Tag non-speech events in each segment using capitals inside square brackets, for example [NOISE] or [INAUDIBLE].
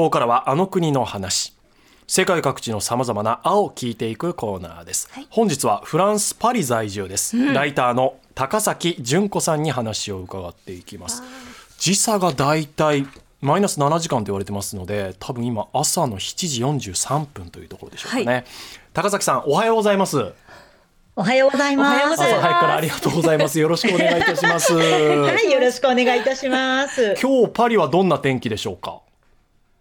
ここからはあの国の話。世界各地のさまざまな青を聞いていくコーナーです、はい。本日はフランスパリ在住です、ライターの高崎純子さんに話を伺っていきます。時差がだいたいマイナス7時間と言われてますので多分今朝の7時43分というところでしょうかね、はい。高崎さんおはようございますおはようございます。おはようございます。朝早くからありがとうございます。[LAUGHS] よろしくお願いいたします。はい、よろしくお願いいたします。今日パリはどんな天気でしょうか？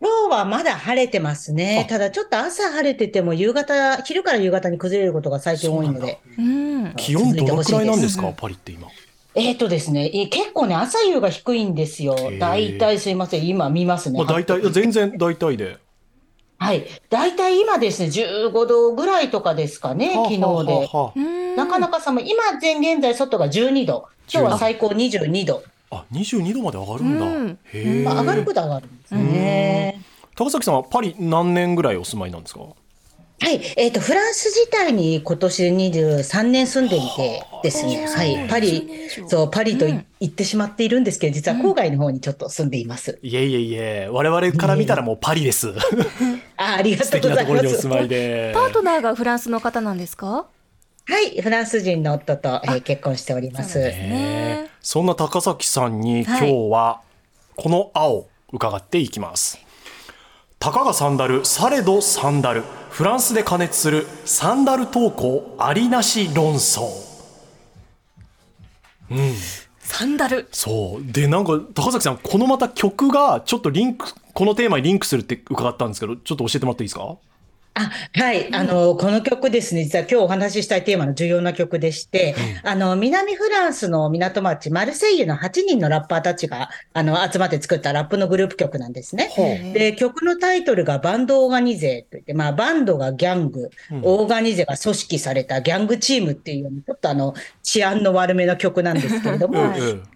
今日はまだ晴れてますね。ただちょっと朝晴れてても夕方、昼から夕方に崩れることが最近多いので。うん。気温どのくらいなんですか？パリって今えっ、とですね、え結構ね、朝夕が低いんですよー。だいたいすいません、今見ますね。まあ大体全然大体ではい。だいたい今ですね、15度ぐらいとかですかね、昨日で。はあはあはなかなか寒い。今、現現在外が12度。今日は最高22度。ああ22度まで上がるんだ、うん。へえ。まあ、上がることは上がるんですね。高崎さんはパリ何年ぐらいお住まいなんですか？はい、えっ、と、フランス自体に今年で23年住んでいてですね、はい、パ20リそう、パリというん。言ってしまっているんですけど、実は郊外の方にちょっと住んでいます。いえいえいえ。我々から見たらもうパリです。あありが素とうござい敵なところます。にお住まいで。パートナーがフランスの方なんですか？はい、フランス人の夫と、えー結婚しております。そね。んな高崎さんに今はい。日はこの青伺っていきます、たかがサンダルされどサンダルフランスで加熱するサンダル投稿ありなし論争。サンダル。そう。でなんか高崎さんこのまた曲がちょっとリンクこのテーマにリンクするって伺ったんですけどちょっと教えてもらっていいですか？あはい、あの、この曲ですね、実は今日お話ししたいテーマの重要な曲でして、あの、南フランスの港町マルセイユの8人のラッパーたちが、あの、集まって作ったラップのグループ曲なんですね。で、曲のタイトルがバンドオーガニゼといって、まあ、バンドがギャング、オーガニゼが組織されたギャングチームっていうように、ちょっとあの、治安の悪めの曲なんですけれども、あ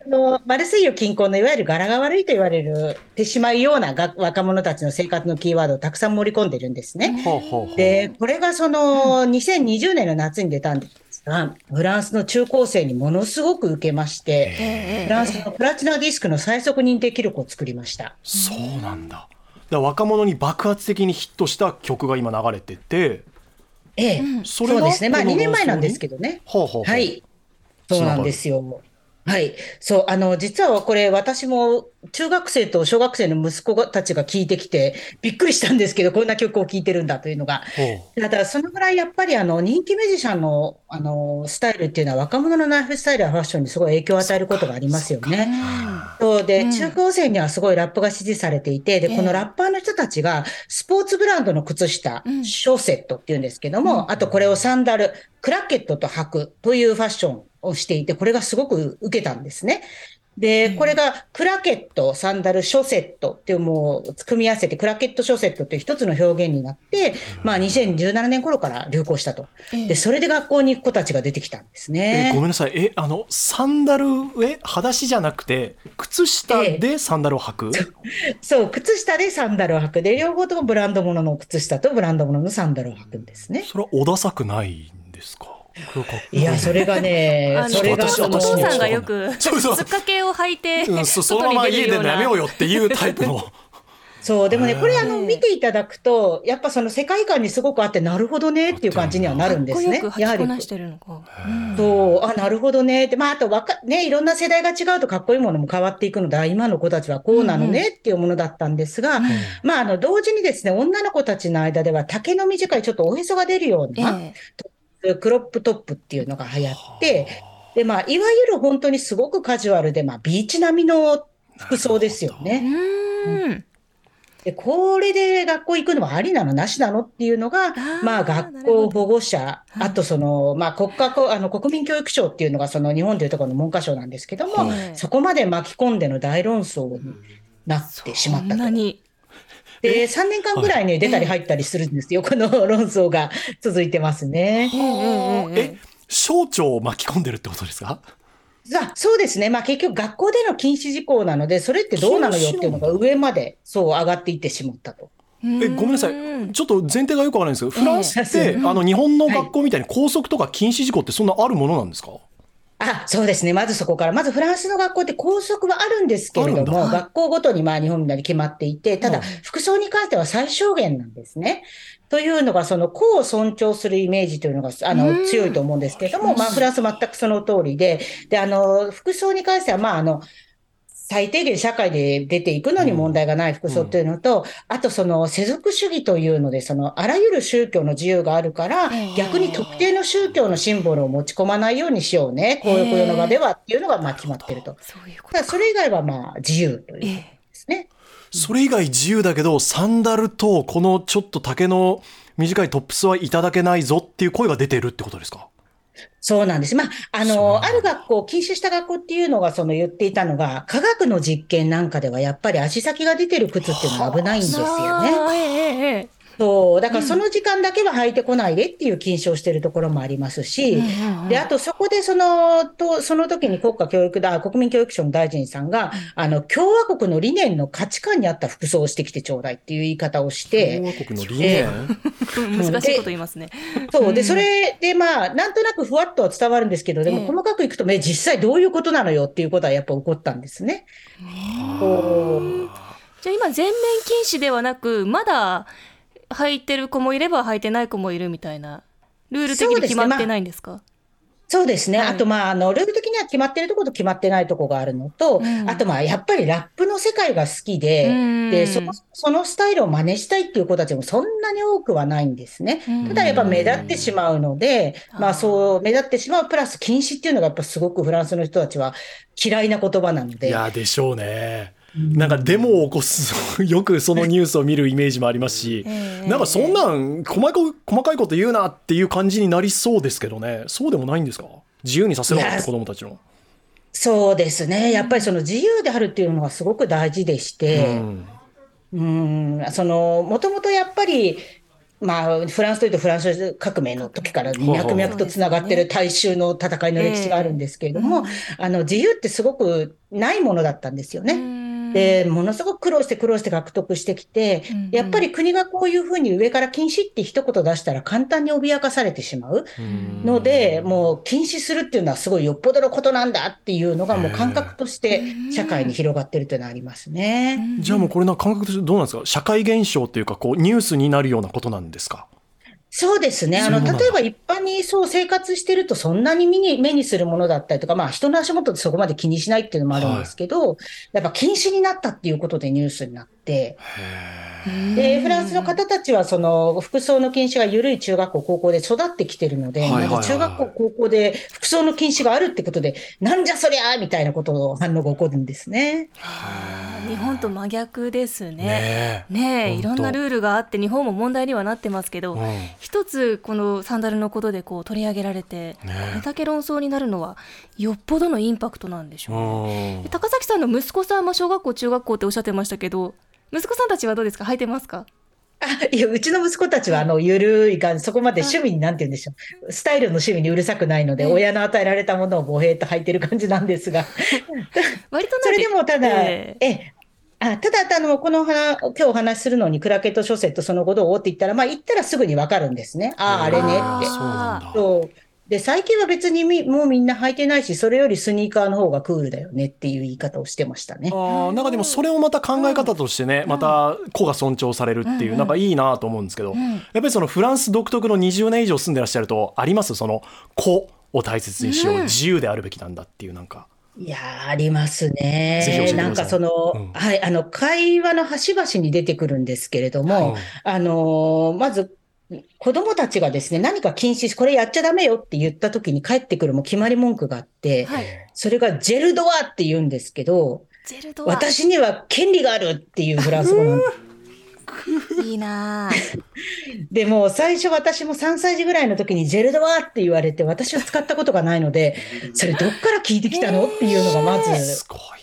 のマルセイユ近郊のいわゆる柄が悪いと言われるてしまうようなが若者たちの生活のキーワードをたくさん盛り込んでるんですね。で、これがその2020年の夏に出たんですが、フランスの中高生にものすごく受けまして、フランスのプラチナディスクの最速認定記録を作りました。そうなんだだ若者に爆発的にヒットした曲が今流れててええ、そそうですね。まあこの2年前なんですけどね。はい。そうなんですよ。はい。そう、あの、実はこれ、私も中学生と小学生の息子たちが聞いてきて、びっくりしたんですけど、こんな曲を聴いてるんだというのが。ただ、そのぐらいやっぱりあの人気ミュージシャンのあのスタイルっていうのは、若者のライフスタイルやファッションにすごい影響を与えることがありますよね。そうで、うん中高生にはすごいラップが支持されていて、で、ええこのラッパーの人たちが、スポーツブランドの靴下、うんショーセットっていうんですけども、あとこれをサンダル、クラケットと履くというファッションをしていて、これがすごく受けたんですね。で、これがクラケット、サンダル、ショセットっていうもう組み合わせて、クラケット、ショセットっていう一つの表現になって、まあ2017年頃から流行したと。ええで、それで学校に行く子たちが出てきたんですえね。ごめんなさいえあのサンダルえ裸足じゃなくて靴下でサンダルを履く、そう、靴下でサンダルを履く。で、両方ともブランド物の靴下とブランド物のサンダルを履くんですね。それはおダサくないんですか？いや、それがねあ、のそれが私その、お父さんがよくそうそう。つっかけを履いて、うんそそのまま家でやめようよっていうタイプの。そう、でもね、これあの、うん見ていただくと、やっぱその世界観にすごくあって、なるほどねっていう。感じにはなるんですね。やはり。履きこ。なしてるのか。うん。そう、あ、なるほどね。って、まあ、あとわか、ね、いろんな世代が違うとかっこいいものも変わっていくので、あ今の子たちはこうなのねっていうものだったんですが、まあ、あの、同時にですね、女の子たちの間では丈の短いちょっとおへそが出るような、えクロップトップっていうのが流行って、で、まあ、いわゆる本当にすごくカジュアルで、まあ、ビーチ並みの服装ですよえ。ね。うん。で、これで学校行くのはありなのなしなのっていうのが、ーまあ、な学校保護者、はいあとその、まあ、国家こ、あの、国民教育省っていうのが、その日本でいうところの文科省なんですけども、はいそこまで巻き込んでの大論争になってしまったとそんな。に。で、3年間ぐらいね、出たり入ったりするんですよ。[LAUGHS] この論争が続いてますね。え省庁を巻き込んでるってことですか？あそうですね。まあ結局学校での禁止事項なので、それってどうなのよっていうのが上までそう上がっていってしまったと。えごめんなさいうんちょっと前提がよくわからないんですけどフランスって、ええあの日本の学校みたいに校則とか禁止事項ってそんなあるものなんですか、あ、そうですね。まずそこから。まずフランスの学校って校則はあるんですけれども、学校ごとにまあ日本みたいに決まっていて、ただうん服装に関しては最小限なんですね。というのが、その個を尊重するイメージというのが、あうの、ん強いと思うんですけれども、まあフランス全くその通りで、で、あの、服装に関しては、まああの、最低限社会で出ていくのに問題がない服装というのと、あとその世俗主義というので、そのあらゆる宗教の自由があるからええ、逆に特定の宗教のシンボルを持ち込まないようにしようね、公浴用の場ではっていうのがまあ決まってると。そういうことそれ以外はまあ自由ということええですね。それ以外自由だけどサンダルとこのちょっと丈の短いトップスはいただけないぞっていう声が出てるってことですか？そうなんです。まあ、あの、ある学校、禁止した学校っていうのがその言っていたのが、科学の実験なんかではやっぱり足先が出てる靴っていうのは危ないんですよね。そう。だからその時間だけは履いてこないでっていう禁止をしているところもありますし、で、あとそこでその、と、その時に国家教育だ、国民教育省の大臣さんが、あの、共和国の理念の価値観に合った服装をしてきてちょうだいっていう言い方をして、共和国の理念、うん [LAUGHS] 難しいこと言いますね。そう。で、うん。それでまあ、なんとなくふわっとは伝わるんですけど、でもええ。細かくいくと、え、実際どういうことなのよっていうことはやっぱ起こったんですね。じゃあ今全面禁止ではなくまだ履いてる子もいれば履いてない子もいるみたいな。ルール的に決まってないんですか？そうですね。はい。あと、まあ、あの、ルール的には決まってるところと決まってないところがあるのと、うん。あと、まあ、やっぱりラップの世界が好きで、うん。で、その、そのスタイルを真似したいっていう子たちもそんなに多くはないんですね。うん。ただ、やっぱ目立ってしまうので、まあ、そう、目立ってしまう、プラス禁止っていうのがやっぱすごくフランスの人たちは嫌いな言葉なのいで。やでしょうねなんかデモを起こすよくそのニュースを見るイメージもありますし、ええ。なんかそんなん細かい細かいこと言うなっていう感じになりそうですけどね。そうでもないんですか？自由にさせろって子供たちの。そうですね。やっぱりその自由であるっていうのがすごく大事でして、うん。うん、その、もともとやっぱり、まあ、フランスというとフランス革命の時から脈々とつながってる大衆の戦いの歴史があるんですけれども、あの、自由ってすごくないものだったんですよね。で、ものすごく苦労して苦労して獲得してきてうんうん、やっぱり国がこういうふうに上から禁止って一言出したら簡単に脅かされてしまうので、もう禁止するっていうのはすごいよっぽどのことなんだっていうのがもう感覚として社会に広がってるというのはありますね。じゃあもうこれな感覚としてどうなんですか？社会現象っていうかこうニュースになるようなことなんですか？そうですね。あの、例えば一般にそう生活してるとそんなに目に目にするものだったりとか、まあ人の足元ってそこまで気にしないっていうのもあるんですけど、やっぱ禁止になったっていうことでニュースになって、で、フランスの方たちはその服装の禁止が緩い中学校、高校で育ってきてるので、はいはいはいまず中学校、高校で服装の禁止があるってことで、なんじゃそりゃみたいなことの反応が起こるんですね。日本と真逆ですね。ねいろんなルールがあって日本も問題にはなってますけど、うん。一つこのサンダルのことでこう取り上げられて、ねこれだけ論争になるのはよっぽどのインパクトなんでしょうね。うん。高崎さんの息子さんも小学校中学校っておっしゃってましたけど息子さんたちはどうですか？履いてますか？あ [LAUGHS] いや、うちの息子たちは、あの、ゆるい感じ、そこまで趣味に、なんて言うんでしょう。スタイルの趣味にうるさくないので、ええ親の与えられたものをボヘーっと履いてる感じなんですが。[LAUGHS] 割とそれでもただ、えええ、あただ、あの、この話、今日お話しするのに、クラケット諸説その後どう？って言ったら、まあ、言ったらすぐにわかるんですね。ああ、あれねって。そうなんだそう。で、最近は別にみもうみんな履いてないし、それよりスニーカーの方がクールだよねっていう言い方をしてましたね。あーなんかでもそれをまた考え方としてね、また子が尊重されるっていう、なんかいいなと思うんですけど、やっぱりそのフランス独特の20年以上住んでらっしゃるとあります？その子を大切にしよう、うん。自由であるべきなんだっていうなんか。いやー、ありますね。なんかその、うん。はい、あの、会話の端々に出てくるんですけれども、はい。あのーまず、子供たちがですね、何か禁止し、これやっちゃダメよって言った時に返ってくるもう決まり文句があって、はいそれがジェルドアって言うんですけど、ジェルドは私には権利があるっていうフランス語なんです。[LAUGHS] いいなあ [LAUGHS] でも最初私も3歳児ぐらいの時にジェルドアって言われて私は使ったことがないので、それどっから聞いてきたのっていうのがまずすごいね。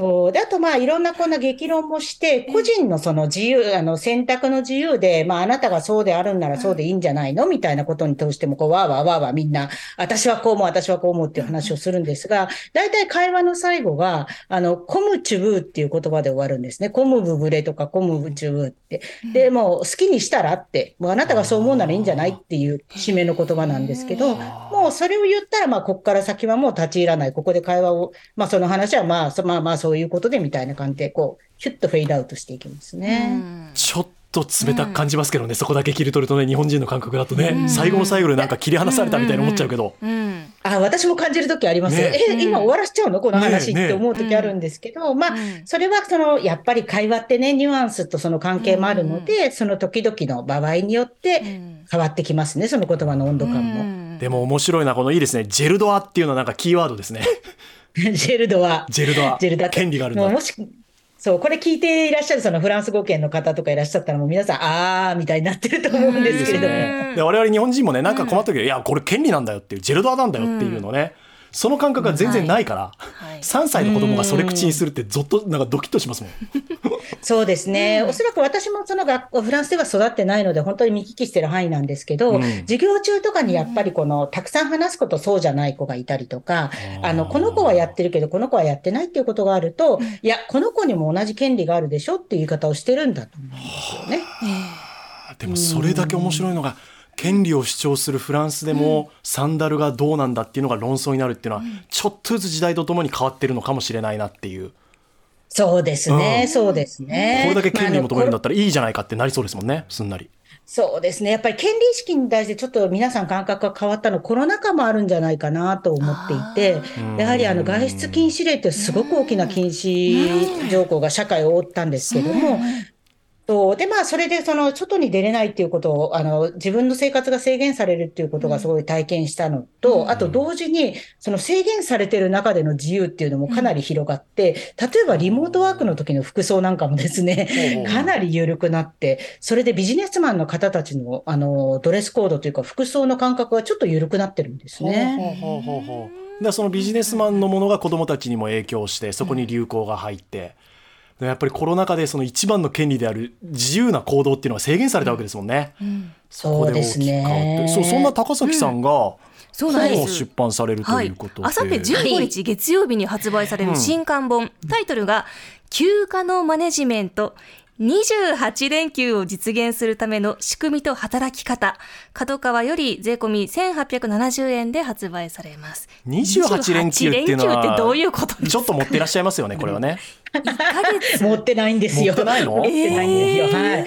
そう。で、あと、まあ、いろんなこんな激論もして、個人のその自由、あの、選択の自由で、まあ、あなたがそうであるんならそうでいいんじゃないの？みたいなことに通しても、こう、わーわーわーわーみんな、私はこう思う、私はこう思うっていう話をするんですが、大体会話の最後が、あの、コムチュブーっていう言葉で終わるんですね。コムブブレとかコムブチュブーって。で、もう、好きにしたらって、もうあなたがそう思うならいいんじゃないっていう締めの言葉なんですけど、もうそれを言ったら、まあ、ここから先はもう立ち入らない。ここで会話を、まあ、その話はまあ、そまあまあ、そういうことでみたいな感じで、こう、ヒュッとフェードアウトしていきますね。ちょっと冷たく感じますけどね、そこだけ切り取るとね日本人の感覚だとね、最後の最後でなんか切り離されたみたいに思っちゃうけど、うん。あ、私も感じるときあります。ね。え、今終わらしちゃうの？この話ねって思うときあるんですけど、まあうん、それはその、やっぱり会話ってね、ニュアンスとその関係もあるので、その時々の場合によってん。変わってきますね、その言葉の温度感も。うん。でも面白いなこのいいですね。ジェルドアっていうのはなんかキーワードですね [LAUGHS] ジェルドは。ジェルドアジェルダ権利があるんだ。もし、そう、これ聞いていらっしゃるそのフランス語圏の方とかいらっしゃったらもう皆さん、あーみたいになってると思うんですけれども。うんで我々日本人もねなんか困った時、いやこれ権利なんだよっていうジェルドアなんだよっていうのね、その感覚が全然ないから、はい。3歳の子供がそれ口にするってぞっとなんかドキッとしますもん。[LAUGHS] そうですね。おそらく私もその学校、フランスでは育ってないので、本当に見聞きしてる範囲なんですけど、うん。授業中とかにやっぱりこの、たくさん話すことそうじゃない子がいたりとか、あー。あの、この子はやってるけど、この子はやってないっていうことがあると、いや、この子にも同じ権利があるでしょっていう言い方をしてるんだと思うんですよね。でもそれだけ面白いのが権利を主張するフランスでもサンダルがどうなんだっていうのが論争になるっていうのはちょっとずつ時代とともに変わってるのかもしれないなっていう。そうですね、うん。そうですね。これだけ権利求めるんだったらいいじゃないかってなりそうですもんね。すんなり。そうですね。やっぱり権利意識に対してちょっと皆さん感覚が変わったのコロナ禍もあるんじゃないかなと思っていてうん、やはりあの外出禁止令ってすごく大きな禁止条項が社会を覆ったんですけども、そうで、まあ、それで、その、外に出れないっていうことを、あの、自分の生活が制限されるっていうことがすごい体験したのと、あと同時に、その制限されてる中での自由っていうのもかなり広がって、例えばリモートワークの時の服装なんかもですね、かなり緩くなって、それでビジネスマンの方たちの、あの、ドレスコードというか、服装の感覚がちょっと緩くなってるんですね。ほうほうほうほうでそのビジネスマンのものが子どもたちにも影響してそこに流行が入って、でやっぱりコロナ禍でその一番の権利である自由な行動っていうのは制限されたわけですもんね。そこで大きく変わって。そうですね。そうそんな高崎さんがそうなんです。出版されるとはいいうことで、あさって15日月曜日に発売される新刊本、タイトルが休暇のマネジメント28連休を実現するための仕組みと働き方角川より税込み1870円で発売されます28連休っていうのは28連休ってどういうことですか？ちょっと持っていらっしゃいますよねこれはね。1ヶ月持ってないんですよ。持ってないの？持ってないんですよ。えーはい。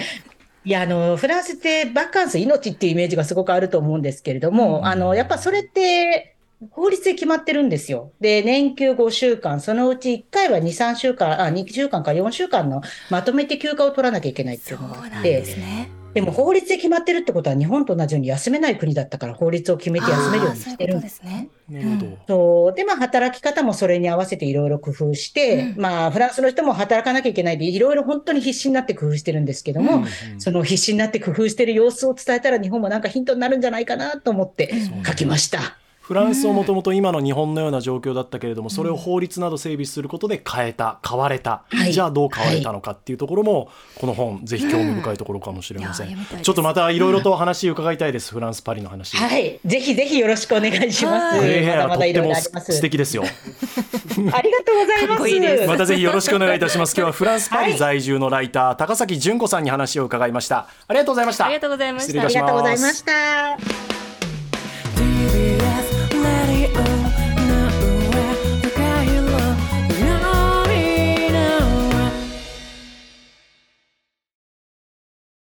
いや、あの、フランスってバカンス命っていうイメージがすごくあると思うんですけれども、あの、やっぱそれって、法律で決まってるんですよ。で、年休5週間、そのうち1回は2、3週間、あ、2週間か4週間のまとめて休暇を取らなきゃいけないっていうのがあって。そうなんで、すね。でも法律で決まってるってことは日本と同じように休めない国だったから法律を決めて休めるようにしてるんですね。なるほど。そう。で、まあ、働き方もそれに合わせていろいろ工夫して、まあ、フランスの人も働かなきゃいけないで、いろいろ本当に必死になって工夫してるんですけども、その必死になって工夫してる様子を伝えたら日本もなんかヒントになるんじゃないかなと思って書きました。フランスをもともと今の日本のような状況だったけれども、それを法律など整備することで変えた変われた、はい。じゃあどう変われたのかっていうところも、この本ぜひ興味深いところかもしれません、いや読みたいです。ちょっとまたいろいろとお話伺いたいです、フランスパリの話、はい。ぜひぜひよろしくお願いします。はい。グレーヘアまとっても。素敵ですよ。[LAUGHS] ありがとうございます。いいです。またぜひよろしくお願いいたします。[LAUGHS] 今日はフランスパリ在住のライター、高崎純子さんに話を伺いました。ありがとうございました。ありがとうございました。失礼いたしありがとうございまますした。